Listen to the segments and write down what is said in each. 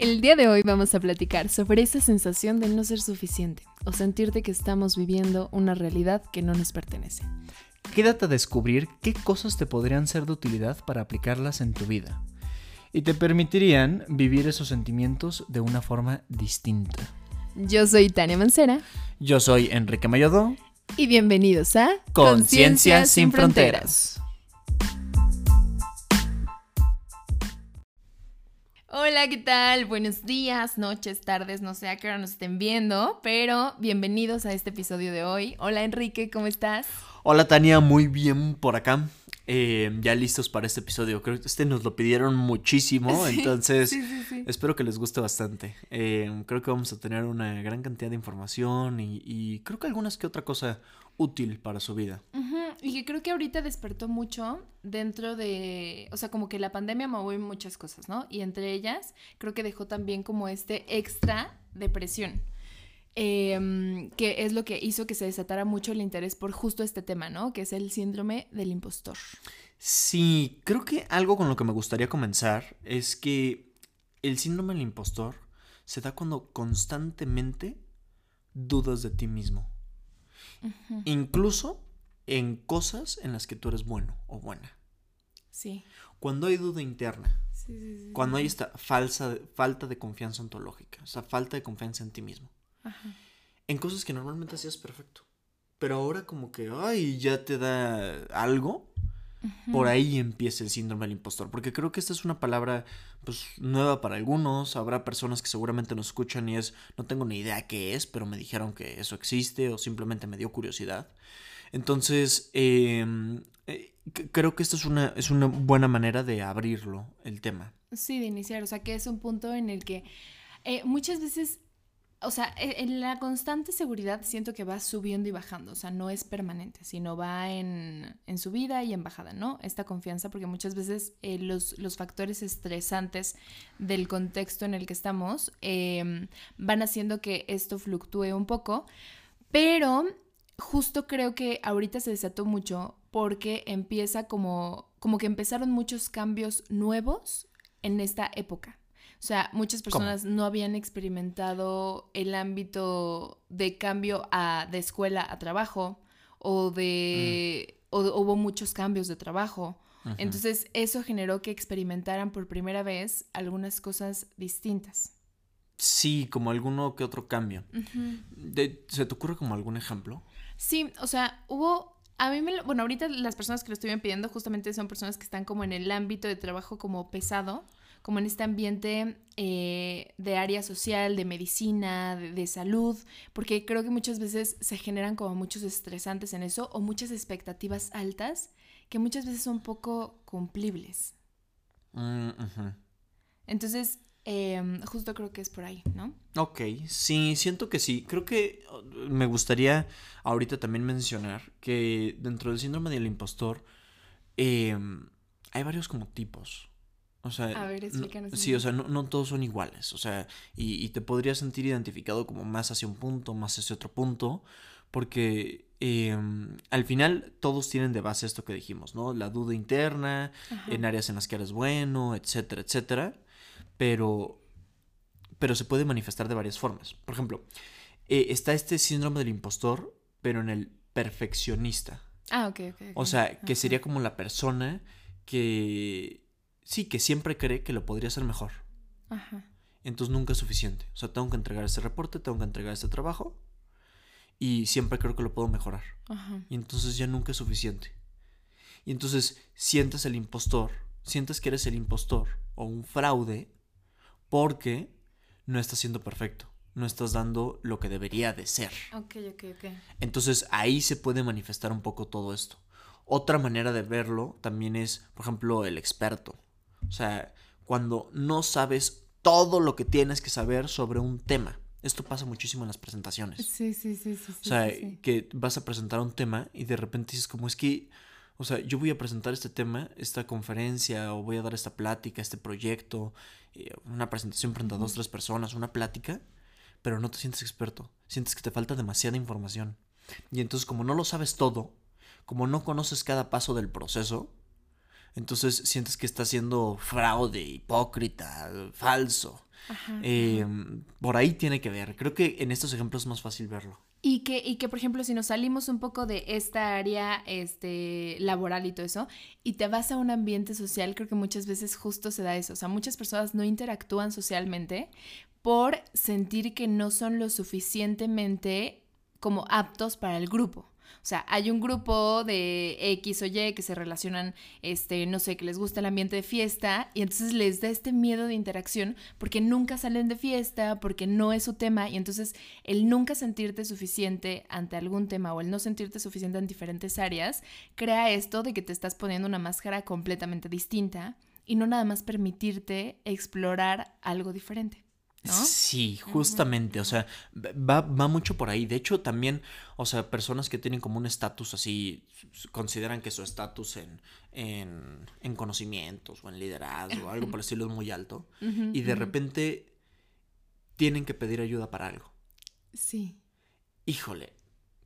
El día de hoy vamos a platicar sobre esa sensación de no ser suficiente o sentirte que estamos viviendo una realidad que no nos pertenece. Quédate a descubrir qué cosas te podrían ser de utilidad para aplicarlas en tu vida y te permitirían vivir esos sentimientos de una forma distinta. Yo soy Tania Mancera. Yo soy Enrique Mayodo. Y bienvenidos a Conciencia sin Fronteras. Hola, ¿qué tal? Buenos días, noches, tardes, no sé a qué hora nos estén viendo, pero bienvenidos a este episodio de hoy. Hola Enrique, ¿cómo estás? Hola Tania, muy bien por acá. Eh, ya listos para este episodio. Creo que este nos lo pidieron muchísimo, entonces espero que les guste bastante. Eh, creo que vamos a tener una gran cantidad de información y, creo que algunas que otra cosa útil para su vida. Y que creo que ahorita despertó mucho dentro de, o sea, como que la pandemia movió muchas cosas, ¿no? Y entre ellas creo que dejó también como este extra depresión. Em, que es lo que hizo que se desatara mucho el interés por justo este tema, ¿no? Que es el síndrome del impostor. Sí, creo que algo con lo que me gustaría comenzar es que el síndrome del impostor se da cuando constantemente dudas de ti mismo. Incluso en cosas en las que tú eres bueno o buena. Sí. Cuando hay duda interna. cuando hay esta falsa, falta de confianza ontológica, o sea, falta de confianza en ti mismo. En cosas que normalmente hacías perfecto. Pero ahora como que, ay, ya te da algo. Por ahí empieza el síndrome del impostor. Porque creo que esta es una palabra pues nueva para algunos. Habrá personas que seguramente nos escuchan y es, no tengo ni idea qué es, pero me dijeron que eso existe o simplemente me dio curiosidad. Entonces, em, eh, creo que esta es una, es una buena manera de abrirlo, el tema. Sí, de iniciar. O sea, que es un punto en el que eh, muchas veces o sea, e, en la constante seguridad siento que va subiendo y bajando, o sea, no es permanente, sino va en, en subida y en bajada, ¿no? Esta confianza, porque muchas veces eh, los, los, factores estresantes del contexto en el que estamos em, van haciendo que esto fluctúe un poco, pero justo creo que ahorita se desató mucho porque empieza como, como que empezaron muchos cambios nuevos en esta época. O sea, muchas personas no habían experimentado el ámbito de cambio a, de escuela a trabajo o de... Mm. O, hubo muchos cambios de trabajo. Entonces eso generó que experimentaran por primera vez algunas cosas distintas. Sí, como alguno que otro cambio. ¿Se te ocurre como algún ejemplo? Sí, o sea, hubo a mí me bueno, ahorita las personas que lo estuvieron pidiendo justamente son personas que están como en el ámbito de trabajo como pesado, como en este ambiente eh, de área social, de medicina, de, salud, porque creo que muchas veces se generan como muchos estresantes en eso o muchas expectativas altas que muchas veces son poco cumplibles. Mm, Entonces, em, justo creo que es por ahí, ¿no? Ok, sí, siento que sí. Creo que uh, me gustaría ahorita también mencionar que dentro del síndrome del impostor em, hay varios como tipos. O sea, a ver, explícanos. sí, o sea, no, todos son iguales. O sea, y, te podrías sentir identificado como más hacia un punto, más hacia otro punto, porque em, al final todos tienen de base esto que dijimos, ¿no? La duda interna, en áreas en las que eres bueno, etcétera, etcétera. Pero, pero se puede manifestar de varias formas. Por ejemplo, eh, está este síndrome del impostor, pero en el perfeccionista. Ah, ok, ok. O sea, que sería como la persona que sí, que siempre cree que lo podría hacer mejor. Ajá. Entonces nunca es suficiente. O sea, tengo que entregar este reporte, tengo que entregar este trabajo y siempre creo que lo puedo mejorar. Ajá. Y entonces ya nunca es suficiente. Y entonces sientes el impostor, sientes que eres el impostor o un fraude porque no estás siendo perfecto, no estás dando lo que debería de ser. Ok, ok, ok. Entonces ahí se puede manifestar un poco todo esto. Otra manera de verlo también es, por ejemplo, el experto. O sea, cuando no sabes todo lo que tienes que saber sobre un tema. Esto pasa muchísimo en las presentaciones. Sí, sí, sí, sí. O sea, que vas a presentar un tema y de repente dices como es que, o sea, yo voy a presentar este tema, esta conferencia o voy a dar esta plática, este proyecto, eh, una presentación frente a dos, tres personas, una plática, pero no te sientes experto. Sientes que te falta demasiada información. Y entonces como no lo sabes todo, como no conoces cada paso del proceso, Entonces sientes que estás siendo fraude, hipócrita, falso. Eh, por ahí tiene que ver. Creo que en estos ejemplos es más fácil verlo. Y que, y que, por ejemplo, si nos salimos un poco de esta área este, laboral y todo eso, y te vas a un ambiente social, creo que muchas veces justo se da eso. O sea, muchas personas no interactúan socialmente por sentir que no son lo suficientemente como aptos para el grupo. O sea, hay un grupo de X o Y que se relacionan, este, no sé, que les gusta el ambiente de fiesta y entonces les da este miedo de interacción porque nunca salen de fiesta, porque no es su tema y entonces el nunca sentirte suficiente ante algún tema o el no sentirte suficiente en diferentes áreas crea esto de que te estás poniendo una máscara completamente distinta y no nada más permitirte explorar algo diferente. Sí, justamente, o sea, va, va, mucho por ahí. De hecho, también, o sea, personas que tienen como un estatus así, consideran que su estatus en, en, conocimientos o en liderazgo o algo por el estilo es muy alto. y de repente tienen que pedir ayuda para algo. Sí. Híjole,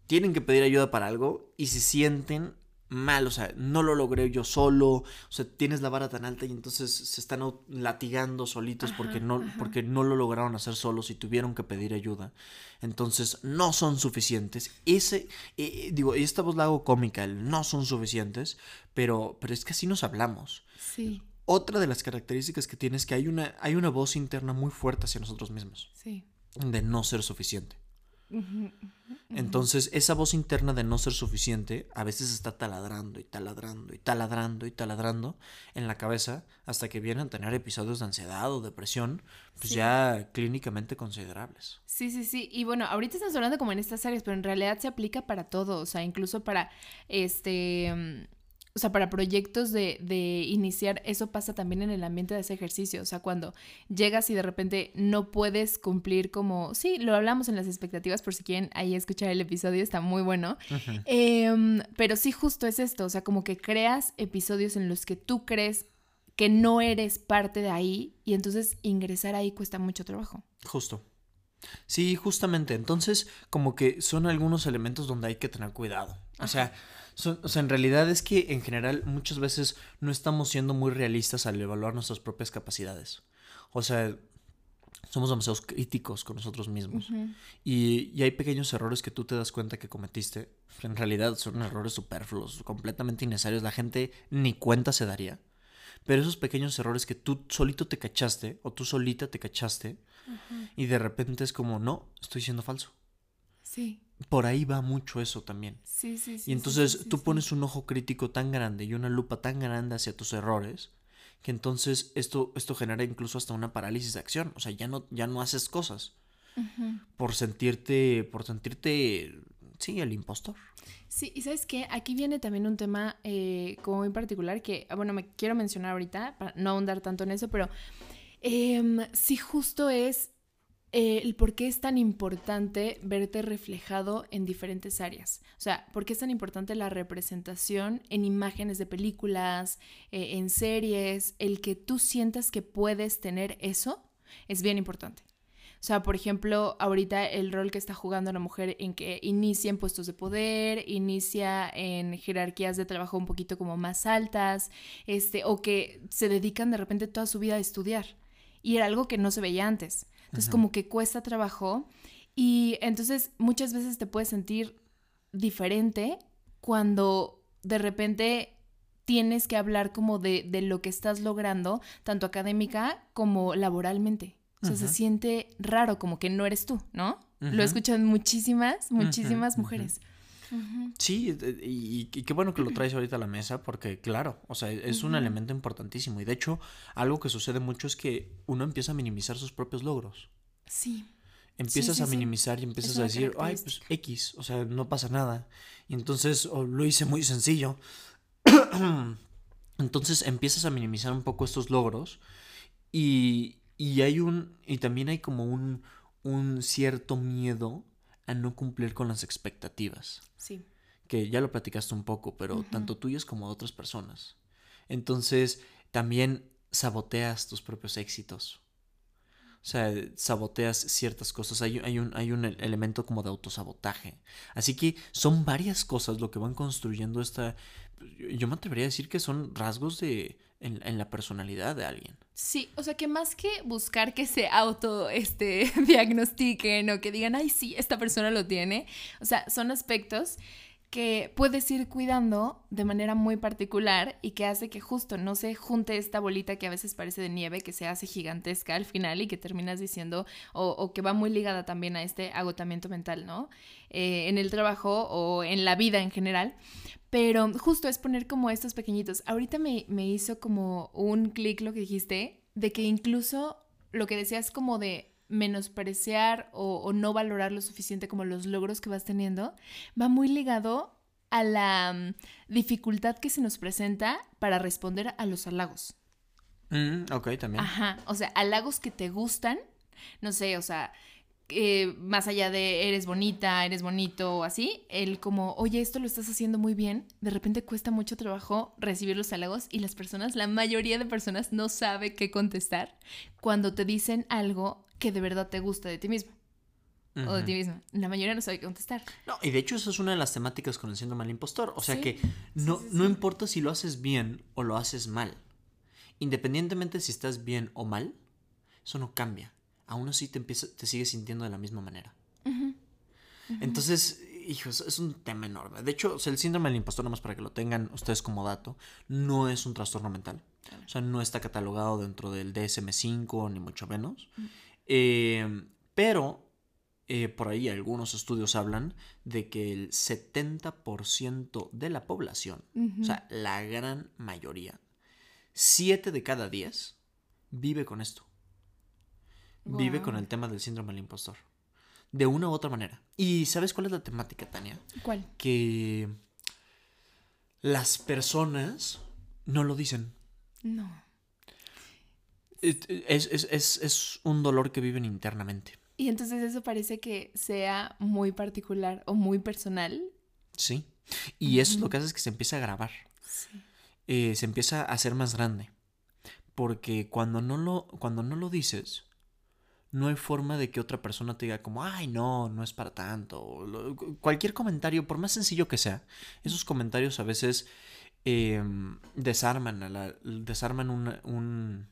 tienen que pedir ayuda para algo y se sienten mal, o sea, no lo logré yo solo, o sea, tienes la vara tan alta y entonces se están latigando solitos porque, no, porque no lo lograron hacer solos y tuvieron que pedir ayuda. Entonces, no son suficientes. Ese, eh, digo, esta voz la hago cómica, el no son suficientes, pero, pero es que así nos hablamos. Sí. Otra de las características que tiene es que hay una, hay una voz interna muy fuerte hacia nosotros mismos. Sí. De no ser suficiente. Entonces, esa voz interna de no ser suficiente a veces está taladrando y taladrando y taladrando y taladrando en la cabeza hasta que vienen a tener episodios de ansiedad o depresión, pues ya clínicamente considerables. Sí, sí, sí. Y bueno, ahorita estamos hablando como en estas áreas, pero en realidad se aplica para todo, o sea, incluso para este o sea, para proyectos de, de, iniciar, eso pasa también en el ambiente de ese ejercicio. O sea, cuando llegas y de repente no puedes cumplir como, sí, lo hablamos en las expectativas, por si quieren ahí escuchar el episodio, está muy bueno. Em, pero sí, justo es esto, o sea, como que creas episodios en los que tú crees que no eres parte de ahí y entonces ingresar ahí cuesta mucho trabajo. Justo. Sí, justamente. Entonces, como que son algunos elementos donde hay que tener cuidado. O sea, o sea, en realidad es que en general muchas veces no estamos siendo muy realistas al evaluar nuestras propias capacidades. O sea, somos demasiado críticos con nosotros mismos. y, y, hay pequeños errores que tú te das cuenta que cometiste. En realidad son errores superfluos, completamente innecesarios. La gente ni cuenta se daría. Pero esos pequeños errores que tú solito te cachaste o tú solita te cachaste y de repente es como, no, estoy siendo falso. Sí por ahí va mucho eso también. Sí, sí, sí. Y entonces tú pones un ojo crítico tan grande y una lupa tan grande hacia tus errores que entonces esto, esto genera incluso hasta una parálisis de acción. O sea, ya no, ya no haces cosas por sentirte, por sentirte, sí, el impostor. Sí, y sabes qué, aquí viene también un tema eh, como muy particular que, bueno, me quiero mencionar ahorita, para no ahondar tanto en eso, pero eh, sí justo es eh, el por qué es tan importante verte reflejado en diferentes áreas. O sea, por qué es tan importante la representación en imágenes de películas, eh, en series, el que tú sientas que puedes tener eso es bien importante. O sea, por ejemplo, ahorita el rol que está jugando la mujer en que inicia en puestos de poder, inicia en jerarquías de trabajo un poquito como más altas, este, o que se dedican de repente toda su vida a estudiar. Y era algo que no se veía antes. Entonces como que cuesta trabajo y entonces muchas veces te puedes sentir diferente cuando de repente tienes que hablar como de, de lo que estás logrando, tanto académica como laboralmente. O sea, se siente raro, como que no eres tú, ¿no? Lo escuchan muchísimas, muchísimas mujeres. Sí, y, qué bueno que lo traes ahorita a la mesa porque, claro, o sea, es un elemento importantísimo. Y de hecho, algo que sucede mucho es que uno empieza a minimizar sus propios logros. Sí. Empiezas a minimizar y empiezas a decir, ay, pues X, o sea, no pasa nada. Y entonces, lo hice muy sencillo. entonces empiezas a minimizar un poco estos logros y, y hay un, y también hay como un, un cierto miedo a no cumplir con las expectativas. Sí. Que ya lo platicaste un poco, pero tanto tuyas como de otras personas. Entonces, también saboteas tus propios éxitos. O sea, saboteas ciertas cosas. Hay, hay, un, hay un elemento como de autosabotaje. Así que son varias cosas lo que van construyendo esta yo me atrevería a decir que son rasgos de en, la personalidad de alguien. Sí, o sea que más que buscar que se auto este, diagnostiquen o que digan, ay, sí, esta persona lo tiene, o sea, son aspectos que puedes ir cuidando de manera muy particular y que hace que justo no se junte esta bolita que a veces parece de nieve, que se hace gigantesca al final y que terminas diciendo, o, que va muy ligada también a este agotamiento mental, ¿no? Eh, en el trabajo o en la vida en general. Pero justo es poner como estos pequeñitos. Ahorita me, me hizo como un clic lo que dijiste, de que incluso lo que decías como de menospreciar o, no valorar lo suficiente como los logros que vas teniendo, va muy ligado a la mm, dificultad que se nos presenta para responder a los halagos. Mm, ok, también. Ajá, o sea, halagos que te gustan, no sé, o sea, eh, más allá de eres bonita, eres bonito o así, el como, oye, esto lo estás haciendo muy bien, de repente cuesta mucho trabajo recibir los halagos y las personas, la mayoría de personas no sabe qué contestar cuando te dicen algo que de verdad te gusta de ti mismo. O de ti misma. La mayoría no sabe qué contestar. No, y de hecho eso es una de las temáticas con el síndrome del impostor. O sea que no, no importa si lo haces bien o lo haces mal. Independientemente si estás bien o mal, eso no cambia. Aún así te, empieza, te sigues sintiendo de la misma manera. Entonces, hijos, es un tema enorme. De hecho, el síndrome del impostor, nomás para que lo tengan ustedes como dato, no es un trastorno mental. O sea, no está catalogado dentro del DSM5, ni mucho menos. Eh, pero eh, por ahí algunos estudios hablan de que el 70% de la población, o sea, la gran mayoría, 7 de cada 10, vive con esto. Vive con el tema del síndrome del impostor. De una u otra manera. ¿Y sabes cuál es la temática, Tania? ¿Cuál? Que las personas no lo dicen. No. Es, un dolor que viven internamente. Y entonces eso parece que sea muy particular o muy personal. Sí. Y eso lo que hace es que se empieza a grabar. Sí. Eh, se empieza a hacer más grande. Porque cuando no lo, cuando no lo dices, no hay forma de que otra persona te diga como, ay, no, no es para tanto. cualquier comentario, por más sencillo que sea, esos comentarios a veces em, desarman, a la, desarman un,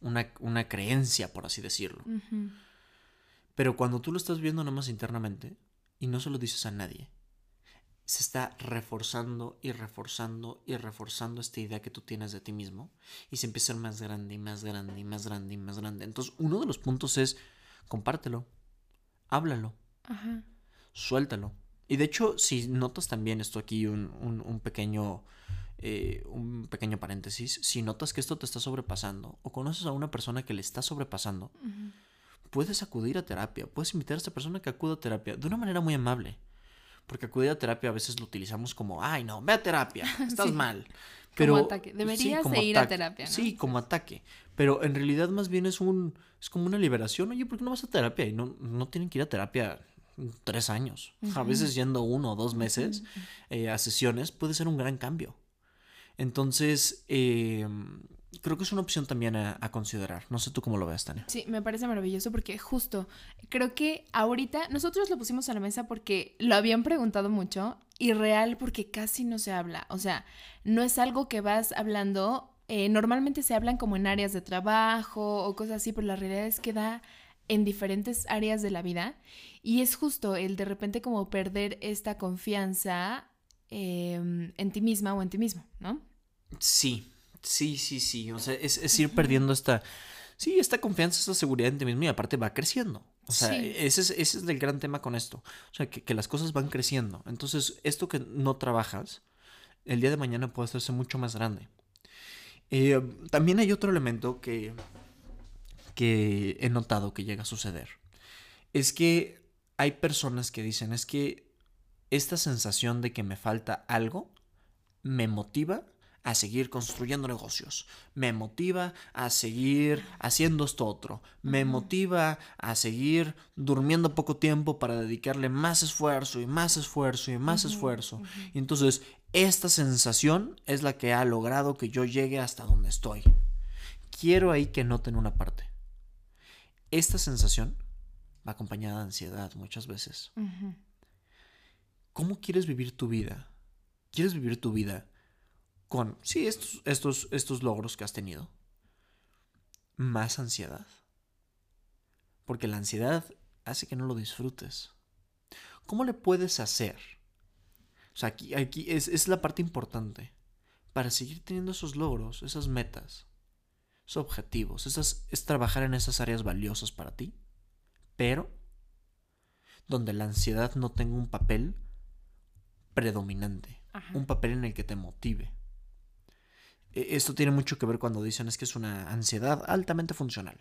una, creencia, por así decirlo. Pero cuando tú lo estás viendo nada más internamente y no se lo dices a nadie, se está reforzando y reforzando y reforzando esta idea que tú tienes de ti mismo y se empieza a ser más grande y más grande y más grande y más grande. Entonces, uno de los puntos es compártelo, háblalo, suéltalo. Y de hecho, si notas también esto aquí, un, un pequeño eh, un pequeño paréntesis, si notas que esto te está sobrepasando o conoces a una persona que le está sobrepasando, puedes acudir a terapia, puedes invitar a esta persona que acuda a terapia de una manera muy amable. Porque acudir a terapia a veces lo utilizamos como, ay no, ve a terapia, estás mal. Pero, como ataque. Deberías de ir a terapia. Sí, como ataque. Pero en realidad más bien es un es como una liberación. Oye, ¿por qué no vas a terapia? Y no, no tienen que ir a terapia tres años. A veces yendo uno o dos meses eh, a sesiones puede ser un gran cambio. Entonces, eh, creo que es una opción también a, considerar. No sé tú cómo lo ves, Tania. Sí, me parece maravilloso porque justo creo que ahorita nosotros lo pusimos a la mesa porque lo habían preguntado mucho y real porque casi no se habla. O sea, no es algo que vas hablando. Eh, normalmente se hablan como en áreas de trabajo o cosas así, pero la realidad es que da en diferentes áreas de la vida y es justo el de repente como perder esta confianza em, en ti misma o en ti mismo, ¿no? Sí, sí, sí, sí. O sea, es, ir perdiendo esta, sí, esta confianza, esta seguridad en ti mismo y aparte va creciendo. O sea, ese, es, ese es el gran tema con esto. O sea, que, las cosas van creciendo. Entonces, esto que no trabajas, el día de mañana puede hacerse mucho más grande. Eh, también hay otro elemento que, que he notado que llega a suceder. Es que hay personas que dicen, es que esta sensación de que me falta algo me motiva a seguir construyendo negocios, me motiva a seguir haciendo esto otro, me motiva a seguir durmiendo poco tiempo para dedicarle más esfuerzo y más esfuerzo y más esfuerzo. Y entonces esta sensación es la que ha logrado que yo llegue hasta donde estoy. Quiero ahí que noten una parte. Esta sensación va acompañada de ansiedad muchas veces. ¿Cómo quieres vivir tu vida ¿Quieres vivir tu vida con, sí, estos, estos, estos logros que has tenido? Más ansiedad. Porque la ansiedad hace que no lo disfrutes. ¿Cómo le puedes hacer? O sea, aquí, aquí es, es la parte importante. Para seguir teniendo esos logros, esas metas, esos objetivos, esas, es trabajar en esas áreas valiosas para ti, pero donde la ansiedad no tenga un papel predominante, un papel en el que te motive. E, esto tiene mucho que ver cuando dicen es que es una ansiedad altamente funcional.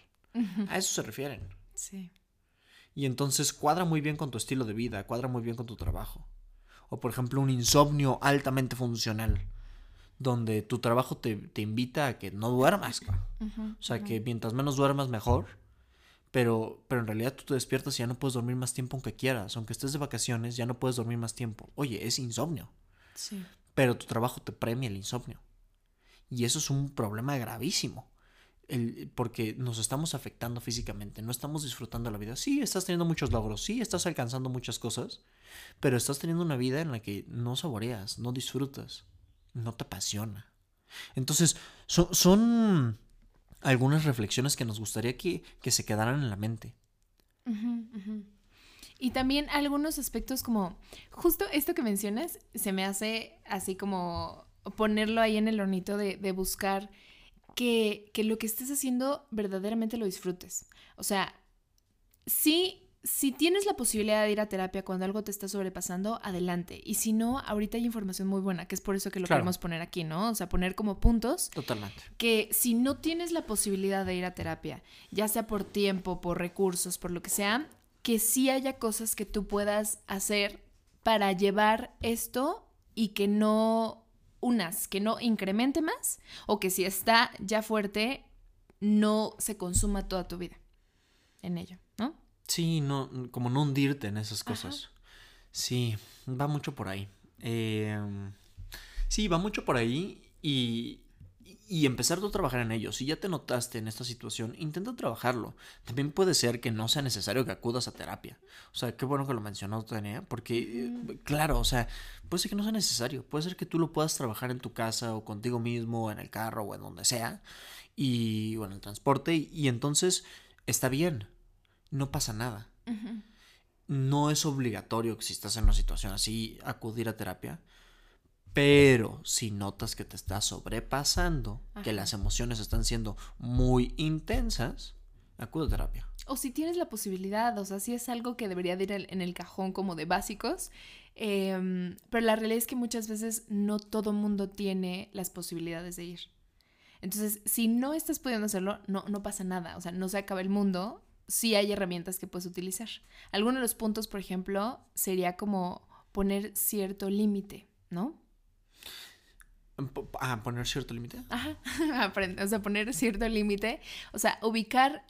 A eso se refieren. Sí. Y entonces cuadra muy bien con tu estilo de vida, cuadra muy bien con tu trabajo. O por ejemplo un insomnio altamente funcional, donde tu trabajo te, invita a que no duermas. o sea, que mientras menos duermas mejor pero, pero en realidad tú te despiertas y ya no puedes dormir más tiempo aunque quieras. Aunque estés de vacaciones, ya no puedes dormir más tiempo. Oye, es insomnio. Sí. Pero tu trabajo te premia el insomnio. Y eso es un problema gravísimo. Porque nos estamos afectando físicamente, no estamos disfrutando la vida. Sí, estás teniendo muchos logros, sí, estás alcanzando muchas cosas, pero estás teniendo una vida en la que no saboreas, no disfrutas, no te apasiona. Entonces, son, son algunas reflexiones que nos gustaría que, se quedaran en la mente. Y también algunos aspectos como, justo esto que mencionas, se me hace así como ponerlo ahí en el hornito de, de buscar que, que, lo que estés haciendo verdaderamente lo disfrutes. O sea, sí si tienes la posibilidad de ir a terapia cuando algo te está sobrepasando, adelante. Y si no, ahorita hay información muy buena, que es por eso que lo queremos poner aquí, ¿no? O sea, poner como puntos. Totalmente. Que si no tienes la posibilidad de ir a terapia, ya sea por tiempo, por recursos, por lo que sea, que sí haya cosas que tú puedas hacer para llevar esto y que no unas, que no incremente más o que si está ya fuerte, no se consuma toda tu vida en ello, ¿no? Sí, no, como no hundirte en esas cosas. Sí, va mucho por ahí. Em, sí, va mucho por ahí y, y empezar a trabajar en ello. Si ya te notaste en esta situación, intenta trabajarlo. También puede ser que no sea necesario que acudas a terapia. O sea, qué bueno que lo mencionó Tania, porque, claro, o sea, puede ser que no sea necesario. Puede ser que tú lo puedas trabajar en tu casa o contigo mismo, en el carro o en donde sea, y, o en el transporte, y entonces está bien no pasa nada. No es obligatorio que si estás en una situación así acudir a terapia, pero si notas que te estás sobrepasando, que las emociones están siendo muy intensas, acude a terapia. O si tienes la posibilidad, o sea, si es algo que debería de ir en el cajón como de básicos, em, pero la realidad es que muchas veces no todo mundo tiene las posibilidades de ir. Entonces, si no estás pudiendo hacerlo, no, no pasa nada, o sea, no se acaba el mundo, sí hay herramientas que puedes utilizar. Algunos de los puntos, por ejemplo, sería como poner cierto límite, ¿no? Ah, poner cierto límite. Ajá, o sea, poner cierto límite. O sea, ubicar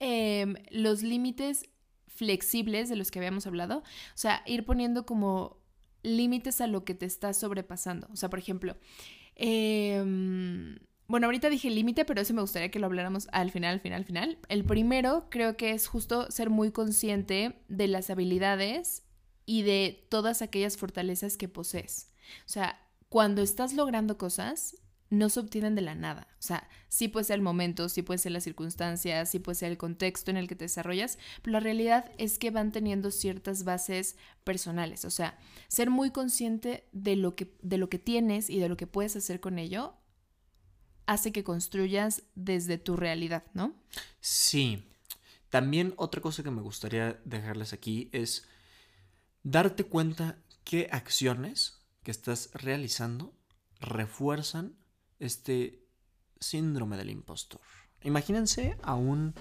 em, los límites flexibles de los que habíamos hablado. O sea, ir poniendo como límites a lo que te está sobrepasando. O sea, por ejemplo, eh, bueno, ahorita dije límite, pero eso me gustaría que lo habláramos al final, al final, al final. El primero creo que es justo ser muy consciente de las habilidades y de todas aquellas fortalezas que posees. O sea, cuando estás logrando cosas, no se obtienen de la nada. O sea, sí puede ser el momento, sí puede ser las circunstancias, sí puede ser el contexto en el que te desarrollas, pero la realidad es que van teniendo ciertas bases personales. O sea, ser muy consciente de lo que, de lo que tienes y de lo que puedes hacer con ello hace que construyas desde tu realidad, ¿no? Sí. También otra cosa que me gustaría dejarles aquí es darte cuenta qué acciones que estás realizando refuerzan este síndrome del impostor. Imagínense a un,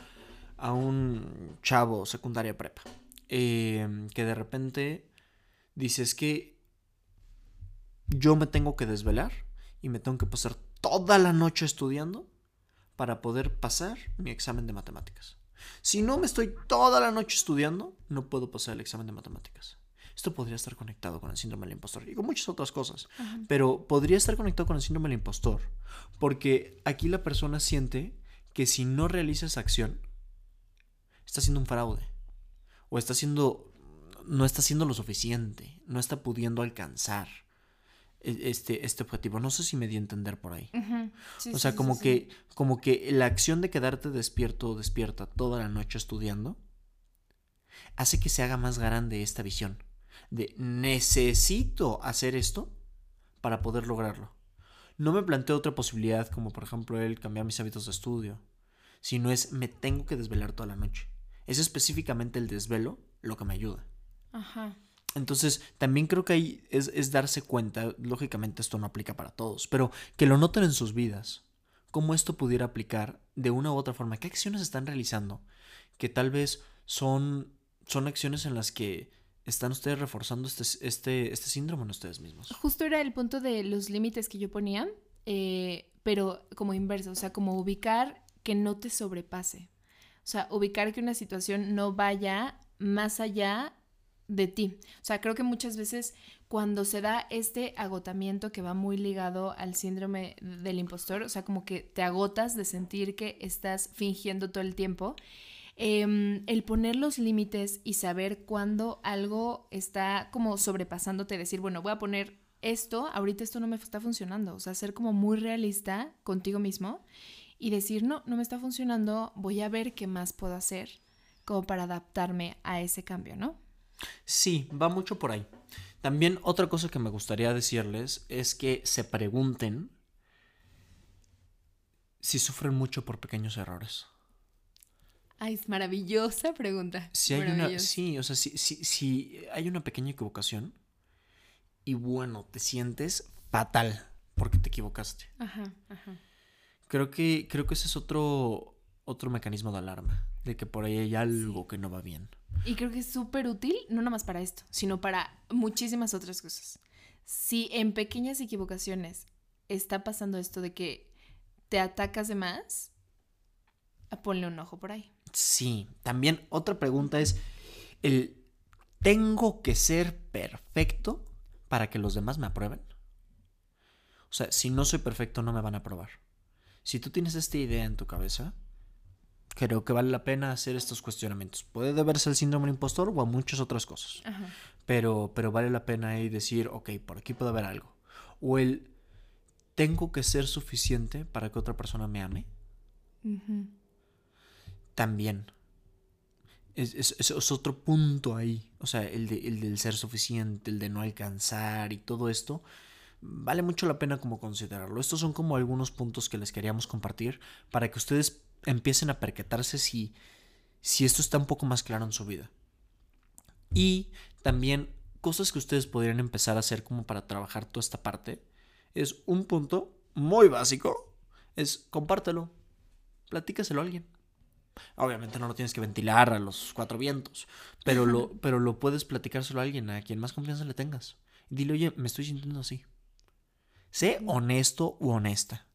a un chavo secundaria prepa eh, que de repente dices que yo me tengo que desvelar y me tengo que pasar toda la noche estudiando para poder pasar mi examen de matemáticas. Si no me estoy toda la noche estudiando, no puedo pasar el examen de matemáticas. Esto podría estar conectado con el síndrome del impostor y con muchas otras cosas, pero podría estar conectado con el síndrome del impostor porque aquí la persona siente que si no realiza esa acción, está haciendo un fraude o está haciendo no está haciendo lo suficiente, no está pudiendo alcanzar e, este, este objetivo. No sé si me di a entender por ahí. o sea, como que, como que la acción de quedarte despierto o despierta toda la noche estudiando hace que se haga más grande esta visión de necesito hacer esto para poder lograrlo. No me planteo otra posibilidad como por ejemplo el cambiar mis hábitos de estudio, sino es me tengo que desvelar toda la noche. Es específicamente el desvelo lo que me ayuda. Ajá. Entonces, también creo que ahí es, darse cuenta, lógicamente esto no aplica para todos, pero que lo noten en sus vidas, cómo esto pudiera aplicar de una u otra forma, qué acciones están realizando, que tal vez son, son acciones en las que están ustedes reforzando este, este, este síndrome en ustedes mismos. Justo era el punto de los límites que yo ponía, eh, pero como inverso, o sea, como ubicar que no te sobrepase. O sea, ubicar que una situación no vaya más allá de ti. O sea, creo que muchas veces cuando se da este agotamiento que va muy ligado al síndrome del impostor, o sea, como que te agotas de sentir que estás fingiendo todo el tiempo, em, el poner los límites y saber cuándo algo está como sobrepasándote, decir, bueno, voy a poner esto, ahorita esto no me está funcionando, o sea, ser como muy realista contigo mismo y decir, no, no me está funcionando, voy a ver qué más puedo hacer como para adaptarme a ese cambio, ¿no? Sí, va mucho por ahí. También otra cosa que me gustaría decirles es que se pregunten si sufren mucho por pequeños errores. Ay, es maravillosa pregunta. Si hay una, sí, o sea, si, si, hay una pequeña equivocación y bueno, te sientes fatal porque te equivocaste. Ajá, ajá. Creo que, creo que ese es otro, otro mecanismo de alarma, de que por ahí hay algo que no va bien. Y creo que es súper útil, no nada más para esto, sino para muchísimas otras cosas. Si en pequeñas equivocaciones está pasando esto de que te atacas de más, ponle un ojo por ahí. Sí, también otra pregunta es, el ¿tengo que ser perfecto para que los demás me aprueben? O sea, si no soy perfecto no me van a aprobar. Si tú tienes esta idea en tu cabeza, creo que vale la pena hacer estos cuestionamientos. Puede deberse al síndrome del impostor o a muchas otras cosas. Pero, pero vale la pena ahí decir, ok, por aquí puede haber algo. O el, ¿tengo que ser suficiente para que otra persona me ame? También. Es, es, otro punto ahí. O sea, el, de, el del ser suficiente, el de no alcanzar y todo esto. Vale mucho la pena como considerarlo. Estos son como algunos puntos que les queríamos compartir para que ustedes empiecen a percatarse si, si esto está un poco más claro en su vida. Y también cosas que ustedes podrían empezar a hacer como para trabajar toda esta parte. Es un punto muy básico. Es compártelo. Platícaselo a alguien. Obviamente no lo tienes que ventilar a los cuatro vientos, pero lo, pero lo puedes platicárselo a alguien, a quien más confianza le tengas. Dile, oye, me estoy sintiendo así. Sé honesto u honesta.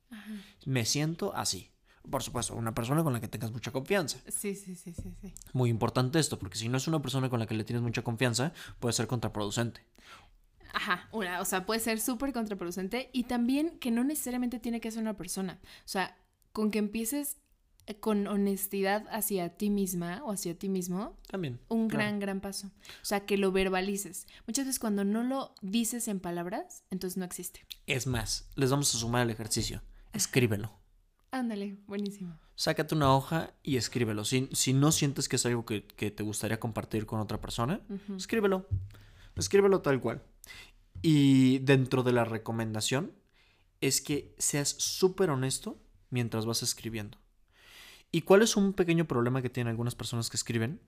Me siento así por supuesto, una persona con la que tengas mucha confianza. Sí, sí, sí, sí, sí. Muy importante esto, porque si no es una persona con la que le tienes mucha confianza, puede ser contraproducente. Ajá, una, o sea, puede ser súper contraproducente y también que no necesariamente tiene que ser una persona. O sea, con que empieces con honestidad hacia ti misma o hacia ti mismo. También. Un gran, gran paso. O sea, que lo verbalices. Muchas veces cuando no lo dices en palabras, entonces no existe. Es más, les vamos a sumar el ejercicio. Escríbelo. Ándale, buenísimo. Sácate una hoja y escríbelo. Si, si no sientes que es algo que, te gustaría compartir con otra persona, escríbelo. Escríbelo tal cual. Y dentro de la recomendación es que seas súper honesto mientras vas escribiendo. ¿Y cuál es un pequeño problema que tienen algunas personas que escriben?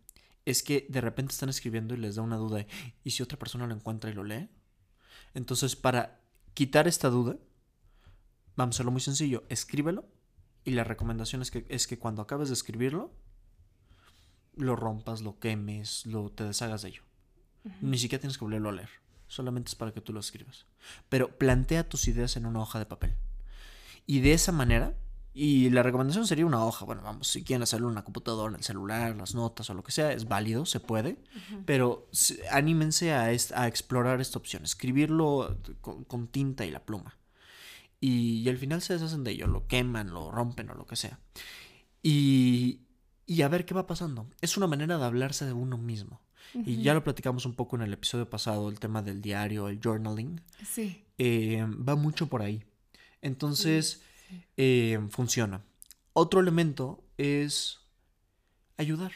Es que de repente están escribiendo y les da una duda. ¿Y si otra persona lo encuentra y lo lee? Entonces, para quitar esta duda, vamos a hacerlo muy sencillo. Escríbelo y la recomendación es que, es que cuando acabes de escribirlo, lo rompas, lo quemes, lo te deshagas de ello. Ni siquiera tienes que volverlo a leer. Solamente es para que tú lo escribas. Pero plantea tus ideas en una hoja de papel. Y de esa manera, y la recomendación sería una hoja. Bueno, vamos, si quieren hacerlo en la computadora, en el celular, las notas o lo que sea, es válido, se puede. Pero anímense a, a, explorar esta opción. Escribirlo con tinta y la pluma y, al final se deshacen de ello, lo queman, lo rompen o lo que sea. Y, y a ver qué va pasando. Es una manera de hablarse de uno mismo. Y ya lo platicamos un poco en el episodio pasado, el tema del diario, el journaling. Sí. eh, va mucho por ahí. Entonces, eh, funciona. Otro elemento es ayudar.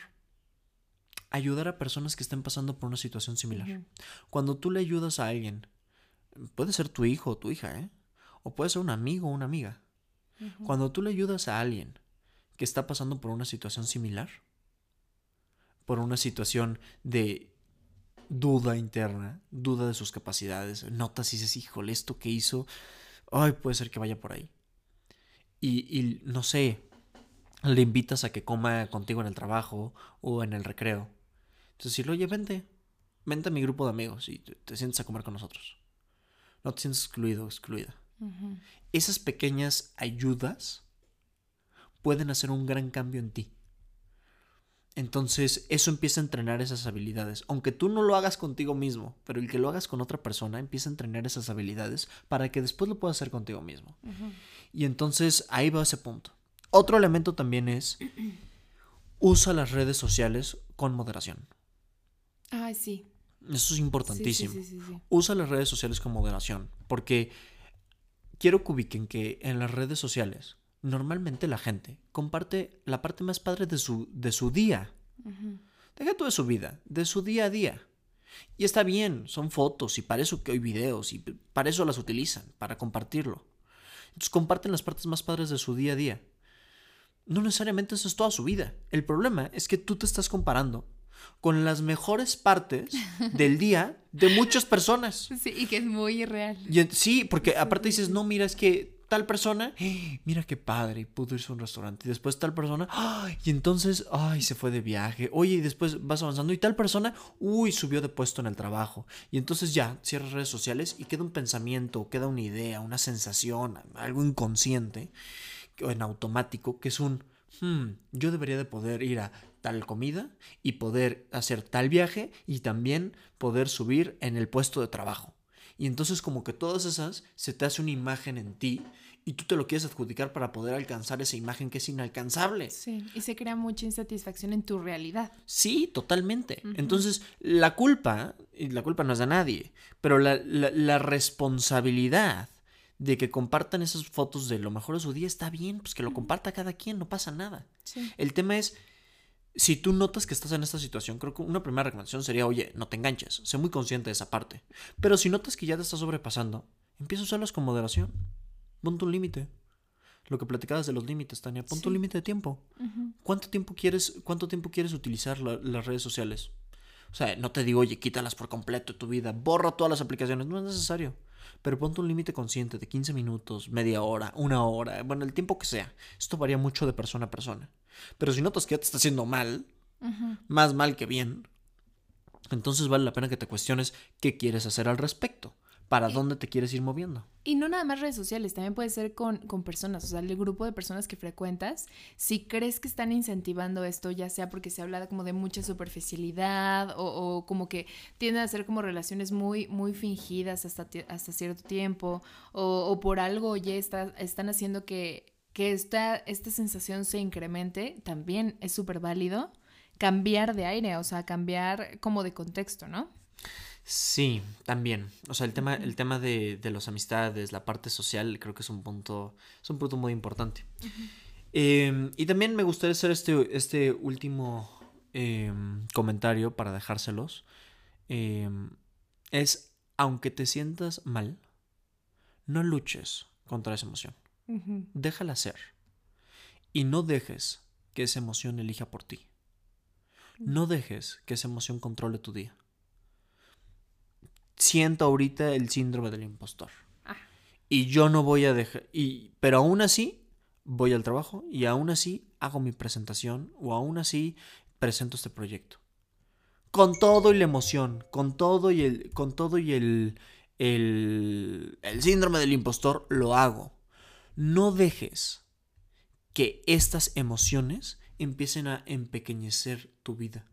Ayudar a personas que estén pasando por una situación similar. Cuando tú le ayudas a alguien, puede ser tu hijo o tu hija, ¿eh? O puede ser un amigo o una amiga. Cuando tú le ayudas a alguien que está pasando por una situación similar, por una situación de duda interna, duda de sus capacidades, notas y dices, híjole, esto que hizo, ay, puede ser que vaya por ahí. Y, no sé, le invitas a que coma contigo en el trabajo o en el recreo. Entonces, lo oye, vente, vente a mi grupo de amigos y te, sientes a comer con nosotros. No te sientes excluido o excluida. Esas pequeñas ayudas pueden hacer un gran cambio en ti. Entonces eso empieza a entrenar esas habilidades. Aunque tú no lo hagas contigo mismo, pero el que lo hagas con otra persona empieza a entrenar esas habilidades para que después lo puedas hacer contigo mismo. Y entonces ahí va ese punto. Otro elemento también es usa las redes sociales con moderación. Ay, sí. Eso es importantísimo. usa las redes sociales con moderación. Porque quiero que ubiquen que en las redes sociales normalmente la gente comparte la parte más padre de su, de su día. Deja todo de su vida, de su día a día. Y está bien, son fotos y para eso que hay videos y para eso las utilizan, para compartirlo. Entonces comparten las partes más padres de su día a día. No necesariamente eso es toda su vida. El problema es que tú te estás comparando con las mejores partes del día de muchas personas. Sí, y que es muy irreal. sí, porque aparte dices, no, mira, es que tal persona, mira qué padre, pudo irse a un restaurante. Y después tal persona, y entonces, ay, se fue de viaje. Oye, y después vas avanzando y tal persona, uy, subió de puesto en el trabajo. Y entonces ya, cierras redes sociales y queda un pensamiento, queda una idea, una sensación, algo inconsciente, o en automático, que es un, hmm, yo debería de poder ir a tal comida y poder hacer tal viaje y también poder subir en el puesto de trabajo. Y entonces como que todas esas se te hace una imagen en ti y tú te lo quieres adjudicar para poder alcanzar esa imagen que es inalcanzable. Sí, y se crea mucha insatisfacción en tu realidad. Sí, totalmente. Entonces, la culpa, y la culpa no es de nadie, pero la, la, responsabilidad de que compartan esas fotos de lo mejor de su día está bien, pues que lo comparta cada quien, no pasa nada. El tema es, si tú notas que estás en esta situación, creo que una primera recomendación sería, oye, no te enganches, sé muy consciente de esa parte. Pero si notas que ya te estás sobrepasando, empieza a usarlas con moderación. Ponte un límite. Lo que platicabas de los límites, Tania. Ponte un límite de tiempo. ¿Cuánto tiempo quieres, cuánto tiempo quieres utilizar las redes sociales? O sea, no te digo, oye, quítalas por completo de tu vida, borra todas las aplicaciones, no es necesario. Pero ponte un límite consciente de 15 minutos, media hora, una hora, bueno, el tiempo que sea. Esto varía mucho de persona a persona. Pero si notas que ya te está haciendo mal, más mal que bien, entonces vale la pena que te cuestiones qué quieres hacer al respecto para dónde te quieres ir moviendo. Y no nada más redes sociales, también puede ser con, personas, o sea, el grupo de personas que frecuentas, si crees que están incentivando esto, ya sea porque se habla como de mucha superficialidad o, como que tienden a ser como relaciones muy, muy fingidas hasta, hasta cierto tiempo, o, por algo ya está, están haciendo que, que esta, esta sensación se incremente, también es súper válido cambiar de aire, o sea, cambiar como de contexto, ¿no? Sí, también. O sea, el tema, el tema de, de las amistades, la parte social, creo que es un punto, es un punto muy importante. Em, y también me gustaría hacer este, este último em, comentario para dejárselos. Em, es, aunque te sientas mal, no luches contra esa emoción. Déjala ser. Y no dejes que esa emoción elija por ti. No dejes que esa emoción controle tu día siento ahorita el síndrome del impostor. Ah. Y yo no voy a dejar, y, pero aún así voy al trabajo y aún así hago mi presentación o aún así presento este proyecto. Con todo y la emoción, con todo y el, con todo y el, el, el síndrome del impostor, lo hago. No dejes que estas emociones empiecen a empequeñecer tu vida.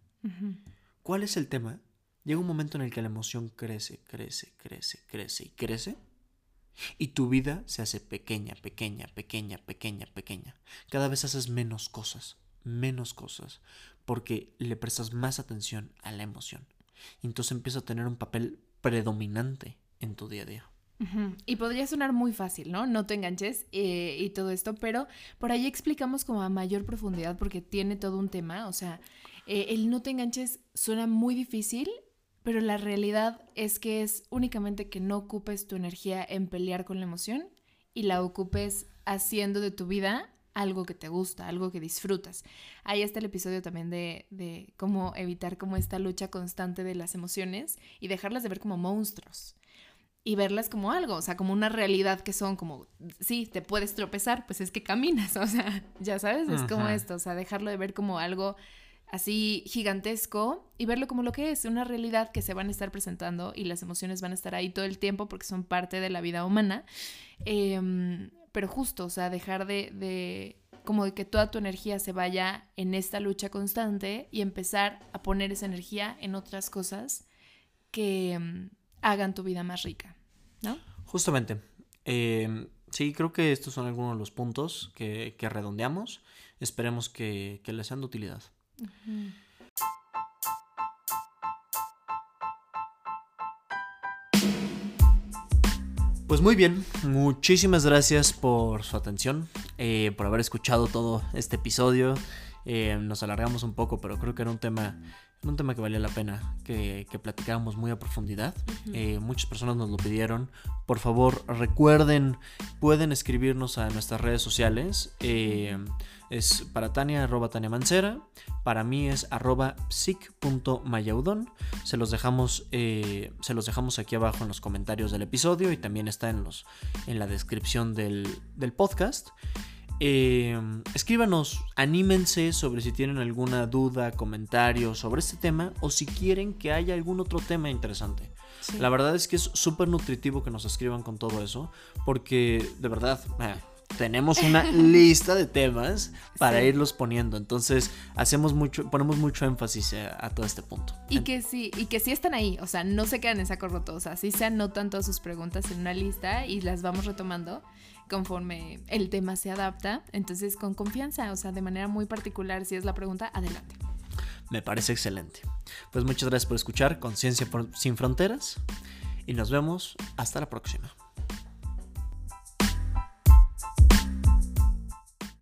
¿Cuál es el tema? Llega un momento en el que la emoción crece, crece, crece, crece y crece. Y tu vida se hace pequeña, pequeña, pequeña, pequeña, pequeña. Cada vez haces menos cosas, menos cosas, porque le prestas más atención a la emoción. Y entonces empieza a tener un papel predominante en tu día a día. Y podría sonar muy fácil, ¿no? No te enganches eh, y todo esto, pero por ahí explicamos como a mayor profundidad porque tiene todo un tema, o sea, eh, el no te enganches suena muy difícil, pero la realidad es que es únicamente que no ocupes tu energía en pelear con la emoción y la ocupes haciendo de tu vida algo que te gusta, algo que disfrutas. Ahí está el episodio también de, de cómo evitar como esta lucha constante de las emociones y dejarlas de ver como monstruos y verlas como algo, o sea, como una realidad que son como, sí, te puedes tropezar, pues es que caminas, o sea, ya sabes, es como esto, o sea, dejarlo de ver como algo así gigantesco y verlo como lo que es, una realidad que se van a estar presentando y las emociones van a estar ahí todo el tiempo porque son parte de la vida humana, em, pero justo, o sea, dejar de, de como de que toda tu energía se vaya en esta lucha constante y empezar a poner esa energía en otras cosas que em, hagan tu vida más rica, ¿no? Justamente. Eh, sí, creo que estos son algunos de los puntos que, redondeamos. Esperemos que, les sean de utilidad. Pues muy bien, muchísimas gracias por su atención, eh, por haber escuchado todo este episodio. Eh, nos alargamos un poco, pero creo que era un tema un tema que valía la pena que, que platicáramos muy a profundidad. Eh, muchas personas nos lo pidieron. Por favor, recuerden, pueden escribirnos a nuestras redes sociales. Eh, es para Tania, arroba Tania Mancera. Para mí es arroba psic.mayaudon. Se los dejamos, eh, se los dejamos aquí abajo en los comentarios del episodio y también está en, los, en la descripción del, del podcast. Eh, escríbanos, anímense sobre si tienen alguna duda, comentario sobre este tema o si quieren que haya algún otro tema interesante. La verdad es que es súper nutritivo que nos escriban con todo eso, porque de verdad eh, tenemos una lista de temas para irlos poniendo. Entonces hacemos mucho, ponemos mucho énfasis a, todo este punto. Y que sí, y que sí están ahí, o sea, no se quedan en saco roto, o sea, sí se anotan todas sus preguntas en una lista y las vamos retomando conforme el tema se adapta. Entonces, con confianza, o sea, de manera muy particular, si es la pregunta, adelante. Me parece excelente. Pues muchas gracias por escuchar Conciencia sin Fronteras y nos vemos hasta la próxima.